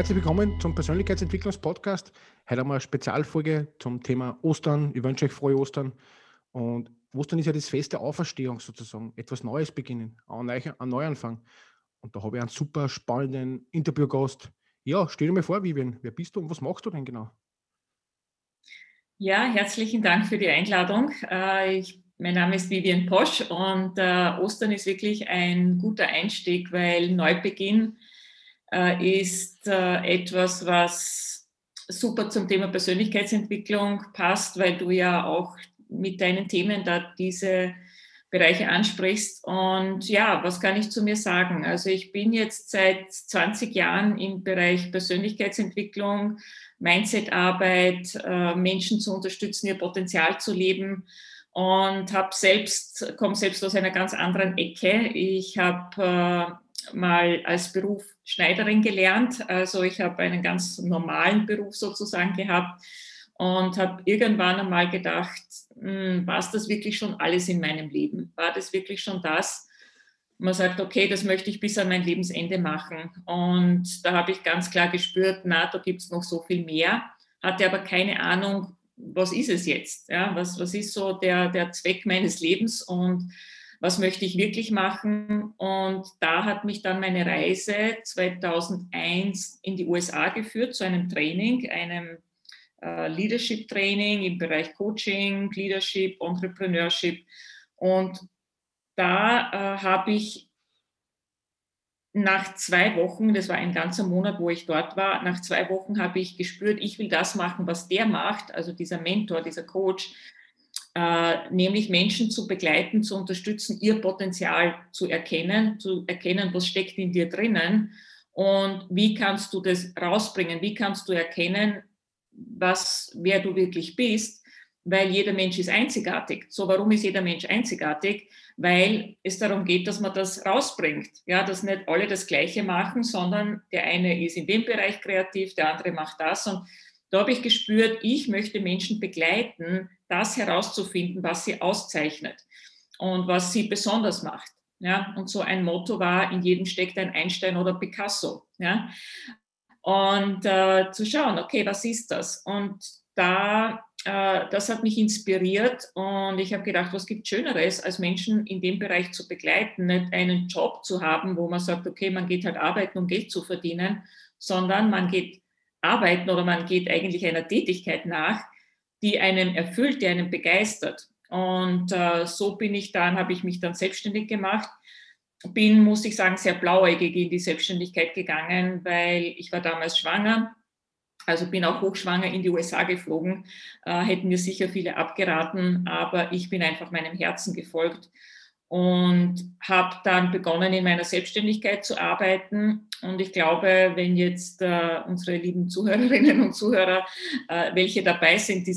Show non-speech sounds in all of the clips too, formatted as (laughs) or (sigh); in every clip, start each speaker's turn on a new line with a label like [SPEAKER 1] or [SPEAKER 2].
[SPEAKER 1] Herzlich willkommen zum Persönlichkeitsentwicklungspodcast. Heute haben wir eine Spezialfolge zum Thema Ostern. Ich wünsche euch frohe Ostern. Und Ostern ist ja das Fest der Auferstehung sozusagen. Etwas Neues beginnen, ein Neuanfang. Und da habe ich einen super spannenden Interviewgast. Ja, stell dir mal vor, Vivian, wer bist du und was machst du denn genau?
[SPEAKER 2] Ja, herzlichen Dank für die Einladung. Äh, ich, mein Name ist Vivian Posch und äh, Ostern ist wirklich ein guter Einstieg, weil Neubeginn äh, ist äh, etwas, was super zum Thema Persönlichkeitsentwicklung passt, weil du ja auch mit deinen Themen da diese Bereiche ansprichst. Und ja, was kann ich zu mir sagen? Also ich bin jetzt seit 20 Jahren im Bereich Persönlichkeitsentwicklung, Mindsetarbeit, äh, Menschen zu unterstützen, ihr Potenzial zu leben und habe selbst komme selbst aus einer ganz anderen Ecke. Ich habe mal als Beruf Schneiderin gelernt. Also ich habe einen ganz normalen Beruf sozusagen gehabt und habe irgendwann einmal gedacht, hm, war es das wirklich schon alles in meinem Leben? War das wirklich schon das? Man sagt, okay, das möchte ich bis an mein Lebensende machen. Und da habe ich ganz klar gespürt, na, da gibt es noch so viel mehr, hatte aber keine Ahnung, was ist es jetzt? Ja, was, was ist so der, der Zweck meines Lebens? Und was möchte ich wirklich machen. Und da hat mich dann meine Reise 2001 in die USA geführt zu einem Training, einem äh, Leadership Training im Bereich Coaching, Leadership, Entrepreneurship. Und da äh, habe ich nach zwei Wochen, das war ein ganzer Monat, wo ich dort war, nach zwei Wochen habe ich gespürt, ich will das machen, was der macht, also dieser Mentor, dieser Coach, nämlich Menschen zu begleiten, zu unterstützen, ihr Potenzial zu erkennen, zu erkennen, was steckt in dir drinnen und wie kannst du das rausbringen, wie kannst du erkennen, was, wer du wirklich bist, weil jeder Mensch ist einzigartig. So, warum ist jeder Mensch einzigartig? Weil es darum geht, dass man das rausbringt. Ja, dass nicht alle das Gleiche machen, sondern der eine ist in dem Bereich kreativ, der andere macht das. Und da habe ich gespürt, ich möchte Menschen begleiten, das herauszufinden, was sie auszeichnet und was sie besonders macht. Ja, und so ein Motto war, in jedem steckt ein Einstein oder Picasso. Ja, und äh, zu schauen, okay, was ist das? Und da, äh, das hat mich inspiriert und ich habe gedacht, was gibt Schöneres, als Menschen in dem Bereich zu begleiten, nicht einen Job zu haben, wo man sagt, okay, man geht halt arbeiten, um Geld zu verdienen, sondern man geht arbeiten oder man geht eigentlich einer Tätigkeit nach, die einen erfüllt, die einen begeistert. Und äh, so bin ich dann, habe ich mich dann selbstständig gemacht. Bin, muss ich sagen, sehr blauäugig in die Selbstständigkeit gegangen, weil ich war damals schwanger. Also bin auch hochschwanger in die USA geflogen. Äh, hätten mir sicher viele abgeraten, aber ich bin einfach meinem Herzen gefolgt und habe dann begonnen, in meiner Selbstständigkeit zu arbeiten. Und ich glaube, wenn jetzt äh, unsere lieben Zuhörerinnen und Zuhörer, äh, welche dabei sind, die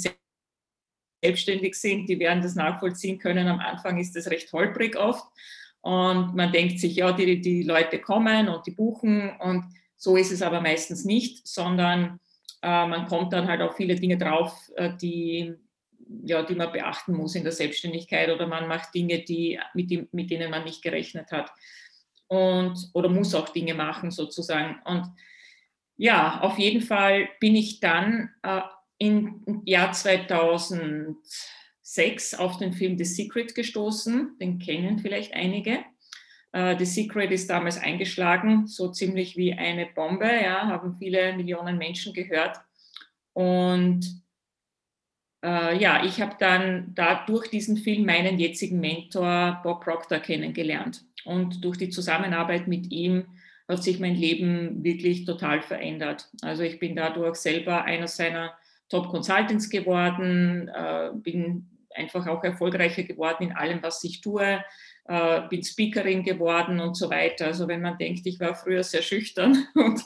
[SPEAKER 2] selbstständig sind, die werden das nachvollziehen können. Am Anfang ist das recht holprig oft. Und man denkt sich, ja, die, die Leute kommen und die buchen. Und so ist es aber meistens nicht, sondern äh, man kommt dann halt auf viele Dinge drauf, äh, die ja, die man beachten muss in der Selbstständigkeit oder man macht Dinge, die, mit, die, mit denen man nicht gerechnet hat. Und, oder muss auch Dinge machen sozusagen. Und ja, auf jeden Fall bin ich dann äh, im Jahr 2006 auf den Film The Secret gestoßen. Den kennen vielleicht einige. Uh, The Secret ist damals eingeschlagen, so ziemlich wie eine Bombe, ja, haben viele Millionen Menschen gehört. Und äh, ja, ich habe dann da durch diesen Film meinen jetzigen Mentor Bob Proctor kennengelernt. Und durch die Zusammenarbeit mit ihm hat sich mein Leben wirklich total verändert. Also ich bin dadurch selber einer seiner Top Consultants geworden, äh, bin einfach auch erfolgreicher geworden in allem, was ich tue, äh, bin Speakerin geworden und so weiter. Also wenn man denkt, ich war früher sehr schüchtern (laughs) und,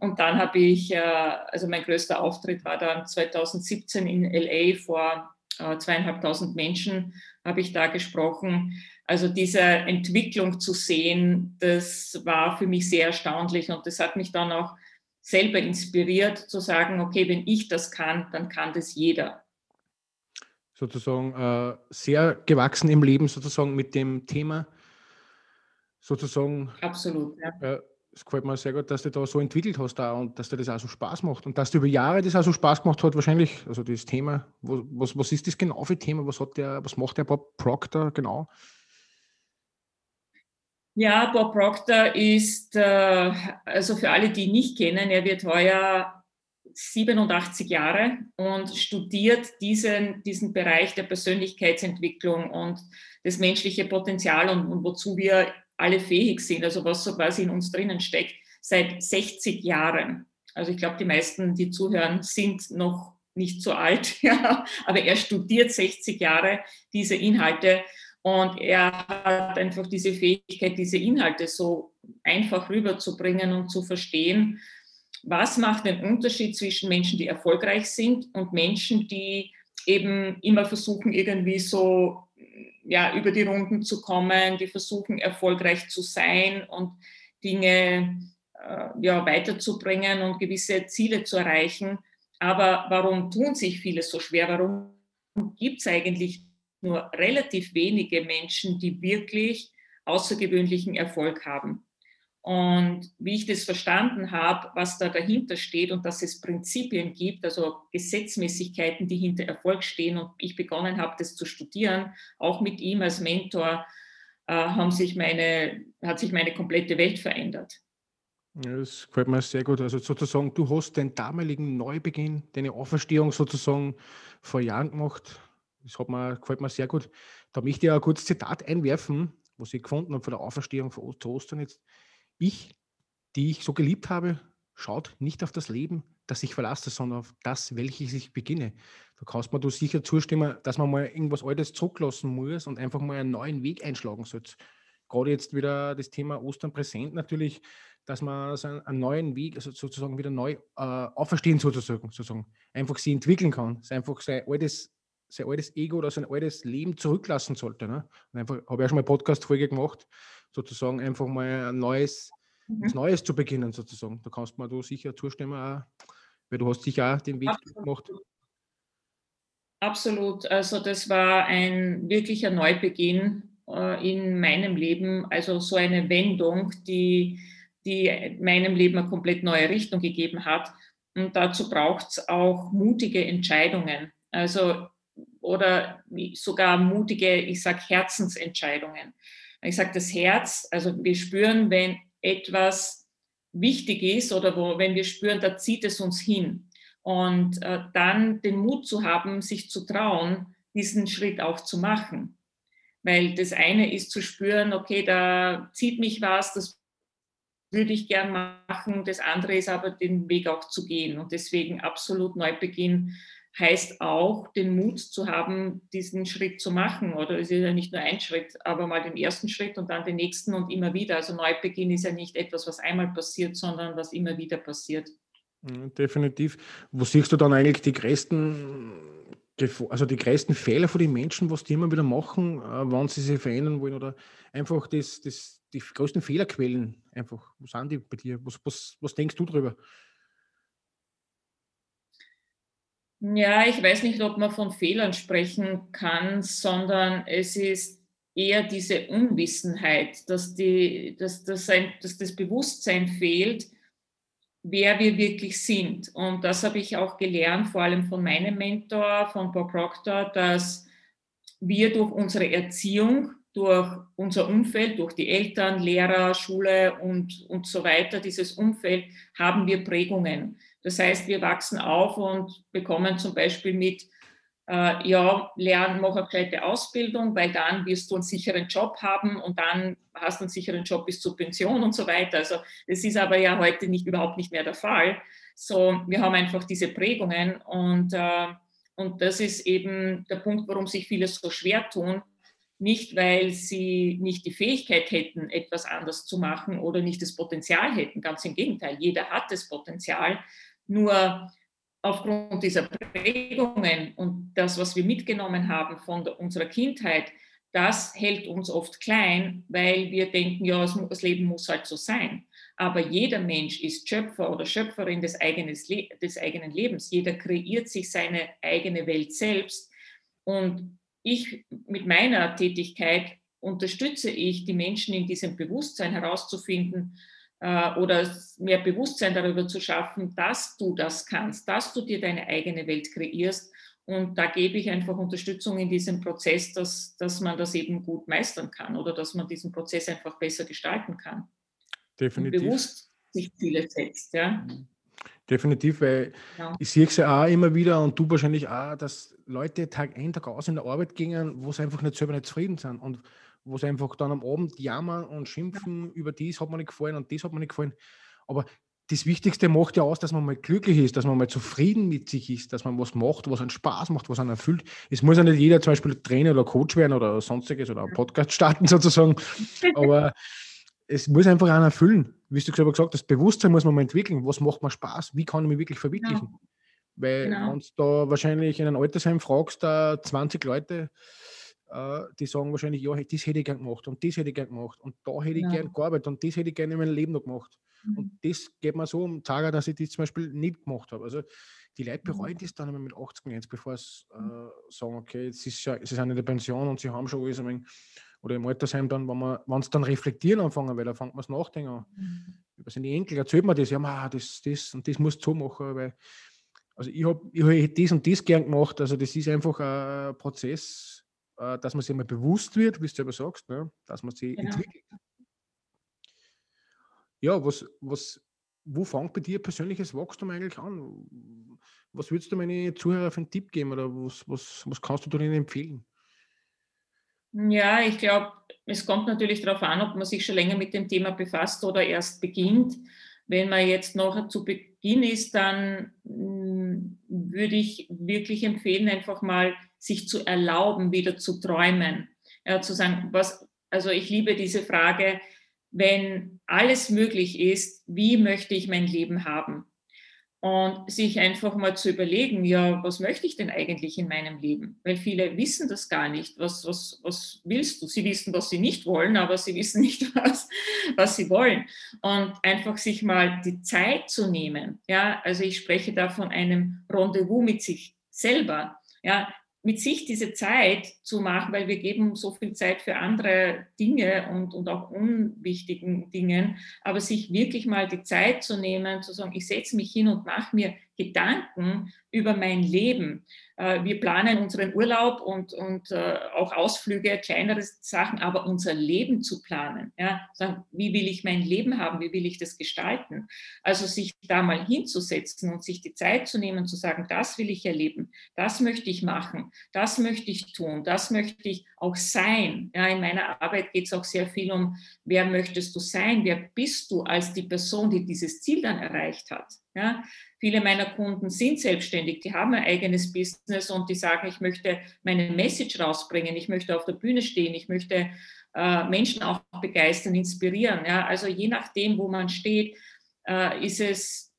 [SPEAKER 2] und dann habe ich, äh, also mein größter Auftritt war dann 2017 in LA vor äh, zweieinhalbtausend Menschen habe ich da gesprochen. Also diese Entwicklung zu sehen, das war für mich sehr erstaunlich und das hat mich dann auch selber inspiriert zu sagen, okay, wenn ich das kann, dann kann das jeder.
[SPEAKER 1] Sozusagen äh, sehr gewachsen im Leben, sozusagen mit dem Thema. Sozusagen.
[SPEAKER 2] Absolut,
[SPEAKER 1] ja. Äh, es gefällt mir sehr gut, dass du da so entwickelt hast da und dass dir das auch so Spaß macht und dass du über Jahre das auch so Spaß gemacht hat, wahrscheinlich, also das Thema, was, was ist das genau für Thema, was hat der, was macht der Bob Proctor genau?
[SPEAKER 2] Ja, Bob Proctor ist, äh, also für alle, die ihn nicht kennen, er wird heuer 87 Jahre und studiert diesen, diesen Bereich der Persönlichkeitsentwicklung und das menschliche Potenzial und, und wozu wir alle fähig sind, also was so quasi in uns drinnen steckt, seit 60 Jahren. Also ich glaube, die meisten, die zuhören, sind noch nicht so alt, (laughs) ja, aber er studiert 60 Jahre diese Inhalte und er hat einfach diese Fähigkeit, diese Inhalte so einfach rüberzubringen und zu verstehen, was macht den Unterschied zwischen Menschen, die erfolgreich sind und Menschen, die eben immer versuchen, irgendwie so ja, über die Runden zu kommen, die versuchen, erfolgreich zu sein und Dinge äh, ja, weiterzubringen und gewisse Ziele zu erreichen. Aber warum tun sich viele so schwer? Warum gibt es eigentlich nur relativ wenige Menschen, die wirklich außergewöhnlichen Erfolg haben. Und wie ich das verstanden habe, was da dahinter steht und dass es Prinzipien gibt, also Gesetzmäßigkeiten, die hinter Erfolg stehen und ich begonnen habe, das zu studieren, auch mit ihm als Mentor, äh, haben sich meine, hat sich meine komplette Welt verändert.
[SPEAKER 1] Ja, das gefällt mir sehr gut. Also sozusagen, du hast den damaligen Neubeginn, deine Auferstehung sozusagen vor Jahren gemacht das hat mir, gefällt mir sehr gut. Da möchte ich ein kurzes Zitat einwerfen, was ich gefunden habe von der Auferstehung zu Ostern jetzt. Ich, die ich so geliebt habe, schaut nicht auf das Leben, das ich verlasse, sondern auf das, welches ich beginne. Da kannst du mir sicher zustimmen, dass man mal irgendwas Altes zurücklassen muss und einfach mal einen neuen Weg einschlagen sollte. Gerade jetzt wieder das Thema Ostern präsent natürlich, dass man so einen neuen Weg, also sozusagen wieder neu äh, auferstehen sozusagen, sozusagen, einfach sie entwickeln kann, einfach sein altes sein altes Ego oder sein altes Leben zurücklassen sollte. Ne? Und einfach, habe ja schon mal Podcast-Folge gemacht, sozusagen einfach mal ein neues, mhm. was Neues zu beginnen, sozusagen. Da kannst du mir du sicher zustimmen, auch, weil du hast sicher auch den Weg Absolut. gemacht.
[SPEAKER 2] Absolut. Also das war ein wirklicher Neubeginn äh, in meinem Leben, also so eine Wendung, die, die meinem Leben eine komplett neue Richtung gegeben hat. Und dazu braucht es auch mutige Entscheidungen. Also oder sogar mutige, ich sage Herzensentscheidungen. Ich sage das Herz, also wir spüren, wenn etwas wichtig ist oder wo, wenn wir spüren, da zieht es uns hin. Und äh, dann den Mut zu haben, sich zu trauen, diesen Schritt auch zu machen. Weil das eine ist zu spüren, okay, da zieht mich was, das würde ich gern machen. Das andere ist aber den Weg auch zu gehen. Und deswegen absolut Neubeginn heißt auch, den Mut zu haben, diesen Schritt zu machen. Oder es ist ja nicht nur ein Schritt, aber mal den ersten Schritt und dann den nächsten und immer wieder. Also Neubeginn ist ja nicht etwas, was einmal passiert, sondern was immer wieder passiert.
[SPEAKER 1] Definitiv. Wo siehst du dann eigentlich die größten, also die größten Fehler von den Menschen, was die immer wieder machen, äh, wann sie sich verändern wollen oder einfach das, das, die größten Fehlerquellen einfach, wo sind die bei dir? Was, was, was denkst du darüber?
[SPEAKER 2] Ja, ich weiß nicht, ob man von Fehlern sprechen kann, sondern es ist eher diese Unwissenheit, dass, die, dass, dass, ein, dass das Bewusstsein fehlt, wer wir wirklich sind. Und das habe ich auch gelernt, vor allem von meinem Mentor, von Bob Proctor, dass wir durch unsere Erziehung, durch unser Umfeld, durch die Eltern, Lehrer, Schule und, und so weiter, dieses Umfeld, haben wir Prägungen. Das heißt, wir wachsen auf und bekommen zum Beispiel mit, äh, ja, lernen, mach eine gescheite Ausbildung, weil dann wirst du einen sicheren Job haben und dann hast du einen sicheren Job bis zur Pension und so weiter. Also das ist aber ja heute nicht überhaupt nicht mehr der Fall. So, wir haben einfach diese Prägungen und, äh, und das ist eben der Punkt, warum sich viele so schwer tun, nicht weil sie nicht die Fähigkeit hätten, etwas anders zu machen oder nicht das Potenzial hätten. Ganz im Gegenteil, jeder hat das Potenzial. Nur aufgrund dieser Prägungen und das, was wir mitgenommen haben von unserer Kindheit, das hält uns oft klein, weil wir denken, ja, das Leben muss halt so sein. Aber jeder Mensch ist Schöpfer oder Schöpferin des, eigenes, des eigenen Lebens. Jeder kreiert sich seine eigene Welt selbst. Und ich mit meiner Tätigkeit unterstütze ich die Menschen in diesem Bewusstsein herauszufinden oder mehr Bewusstsein darüber zu schaffen, dass du das kannst, dass du dir deine eigene Welt kreierst. Und da gebe ich einfach Unterstützung in diesem Prozess, dass, dass man das eben gut meistern kann oder dass man diesen Prozess einfach besser gestalten kann.
[SPEAKER 1] Definitiv.
[SPEAKER 2] Und bewusst sich Ziele setzt. Ja.
[SPEAKER 1] Mhm. Definitiv, weil ja. ich sehe es ja auch immer wieder und du wahrscheinlich auch, dass Leute Tag ein, Tag aus in der Arbeit gingen, wo sie einfach nicht selber nicht zufrieden sind und wo sie einfach dann am Abend jammern und schimpfen, ja. über dies hat mir nicht gefallen und das hat mir nicht gefallen. Aber das Wichtigste macht ja aus, dass man mal glücklich ist, dass man mal zufrieden mit sich ist, dass man was macht, was einen Spaß macht, was einen erfüllt. Es muss ja nicht jeder zum Beispiel Trainer oder Coach werden oder sonstiges oder einen Podcast starten (laughs) sozusagen, aber es muss einfach einen erfüllen. Wie du selber gesagt hast, das Bewusstsein muss man mal entwickeln. Was macht mir Spaß? Wie kann ich mich wirklich verwirklichen? Genau. Weil, genau. wenn du da wahrscheinlich in einem Altersheim fragst, da 20 Leute, äh, die sagen wahrscheinlich, ja, das hätte ich gern gemacht und das hätte ich gern gemacht und da hätte ich ja. gern gearbeitet und das hätte ich gerne in meinem Leben noch gemacht. Mhm. Und das geht mir so um Tage, dass ich das zum Beispiel nicht gemacht habe. Also die Leute mhm. bereuen das dann immer mit 80 jetzt, bevor sie äh, sagen, okay, jetzt ist ja, sie sind in der Pension und sie haben schon alles wenig oder im Altersheim dann, wenn man, wenn es dann reflektieren anfangen, weil da fängt man es nachdenken an. Mhm. Über seine Enkel erzählt man das, ja, man, das, das und das musst du so machen, weil, also ich habe ich hab das und das gern gemacht, also das ist einfach ein Prozess, äh, dass man sich mal bewusst wird, wie du selber sagst, ne? dass man sich genau. entwickelt. Ja, was, was, wo fängt bei dir persönliches Wachstum eigentlich an? Was würdest du meine Zuhörer für einen Tipp geben oder was, was, was kannst du ihnen empfehlen?
[SPEAKER 2] Ja, ich glaube, es kommt natürlich darauf an, ob man sich schon länger mit dem Thema befasst oder erst beginnt. Wenn man jetzt noch zu Beginn ist, dann würde ich wirklich empfehlen, einfach mal sich zu erlauben, wieder zu träumen. Ja, zu sagen, was, also ich liebe diese Frage, wenn alles möglich ist, wie möchte ich mein Leben haben? Und sich einfach mal zu überlegen, ja, was möchte ich denn eigentlich in meinem Leben? Weil viele wissen das gar nicht. Was, was, was willst du? Sie wissen, was sie nicht wollen, aber sie wissen (laughs) nicht, was, was sie wollen. Und einfach sich mal die Zeit zu nehmen. Ja, also ich spreche da von einem Rendezvous mit sich selber. Ja, mit sich diese Zeit zu machen, weil wir geben so viel Zeit für andere Dinge und, und auch unwichtigen Dingen, aber sich wirklich mal die Zeit zu nehmen, zu sagen, ich setze mich hin und mache mir Gedanken über mein Leben. Äh, wir planen unseren Urlaub und, und äh, auch Ausflüge, kleinere Sachen, aber unser Leben zu planen. Ja? Wie will ich mein Leben haben? Wie will ich das gestalten? Also sich da mal hinzusetzen und sich die Zeit zu nehmen, zu sagen, das will ich erleben, das möchte ich machen, das möchte ich tun, das möchte ich auch sein. Ja, in meiner Arbeit geht es auch sehr viel um, wer möchtest du sein? Wer bist du als die Person, die dieses Ziel dann erreicht hat? Ja, viele meiner Kunden sind selbstständig, die haben ein eigenes Business und die sagen, ich möchte meine Message rausbringen, ich möchte auf der Bühne stehen, ich möchte äh, Menschen auch begeistern, inspirieren. Ja, also je nachdem, wo man steht, äh, ist es,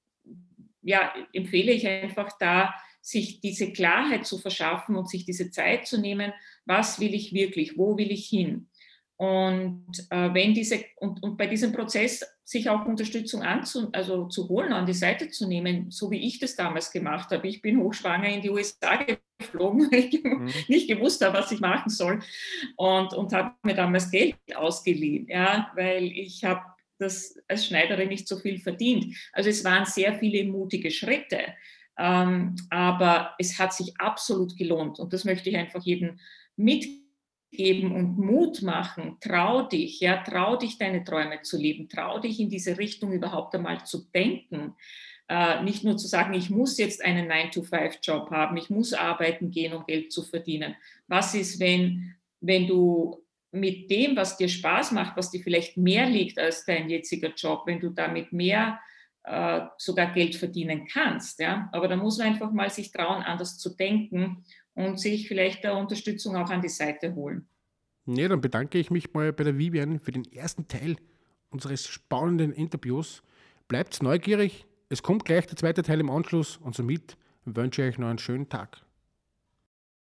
[SPEAKER 2] ja, empfehle ich einfach da, sich diese Klarheit zu verschaffen und sich diese Zeit zu nehmen, was will ich wirklich, wo will ich hin? Und äh, wenn diese und, und bei diesem Prozess sich auch Unterstützung anzu, also zu holen, an die Seite zu nehmen, so wie ich das damals gemacht habe. Ich bin hochschwanger in die USA geflogen, weil (laughs) ich mhm. nicht gewusst habe, was ich machen soll und, und habe mir damals Geld ausgeliehen, ja, weil ich habe das als Schneiderin nicht so viel verdient. Also es waren sehr viele mutige Schritte, ähm, aber es hat sich absolut gelohnt und das möchte ich einfach jedem mitgeben geben und Mut machen. Trau dich, ja, trau dich, deine Träume zu leben. Trau dich, in diese Richtung überhaupt einmal zu denken. Äh, nicht nur zu sagen, ich muss jetzt einen 9-to-5-Job haben, ich muss arbeiten gehen, um Geld zu verdienen. Was ist, wenn, wenn du mit dem, was dir Spaß macht, was dir vielleicht mehr liegt als dein jetziger Job, wenn du damit mehr äh, sogar Geld verdienen kannst. Ja? Aber da muss man einfach mal sich trauen, anders zu denken und sich vielleicht der Unterstützung auch an die Seite holen.
[SPEAKER 1] Ja, dann bedanke ich mich mal bei der Vivian für den ersten Teil unseres spannenden Interviews. Bleibt neugierig, es kommt gleich der zweite Teil im Anschluss und somit wünsche ich euch noch einen schönen Tag.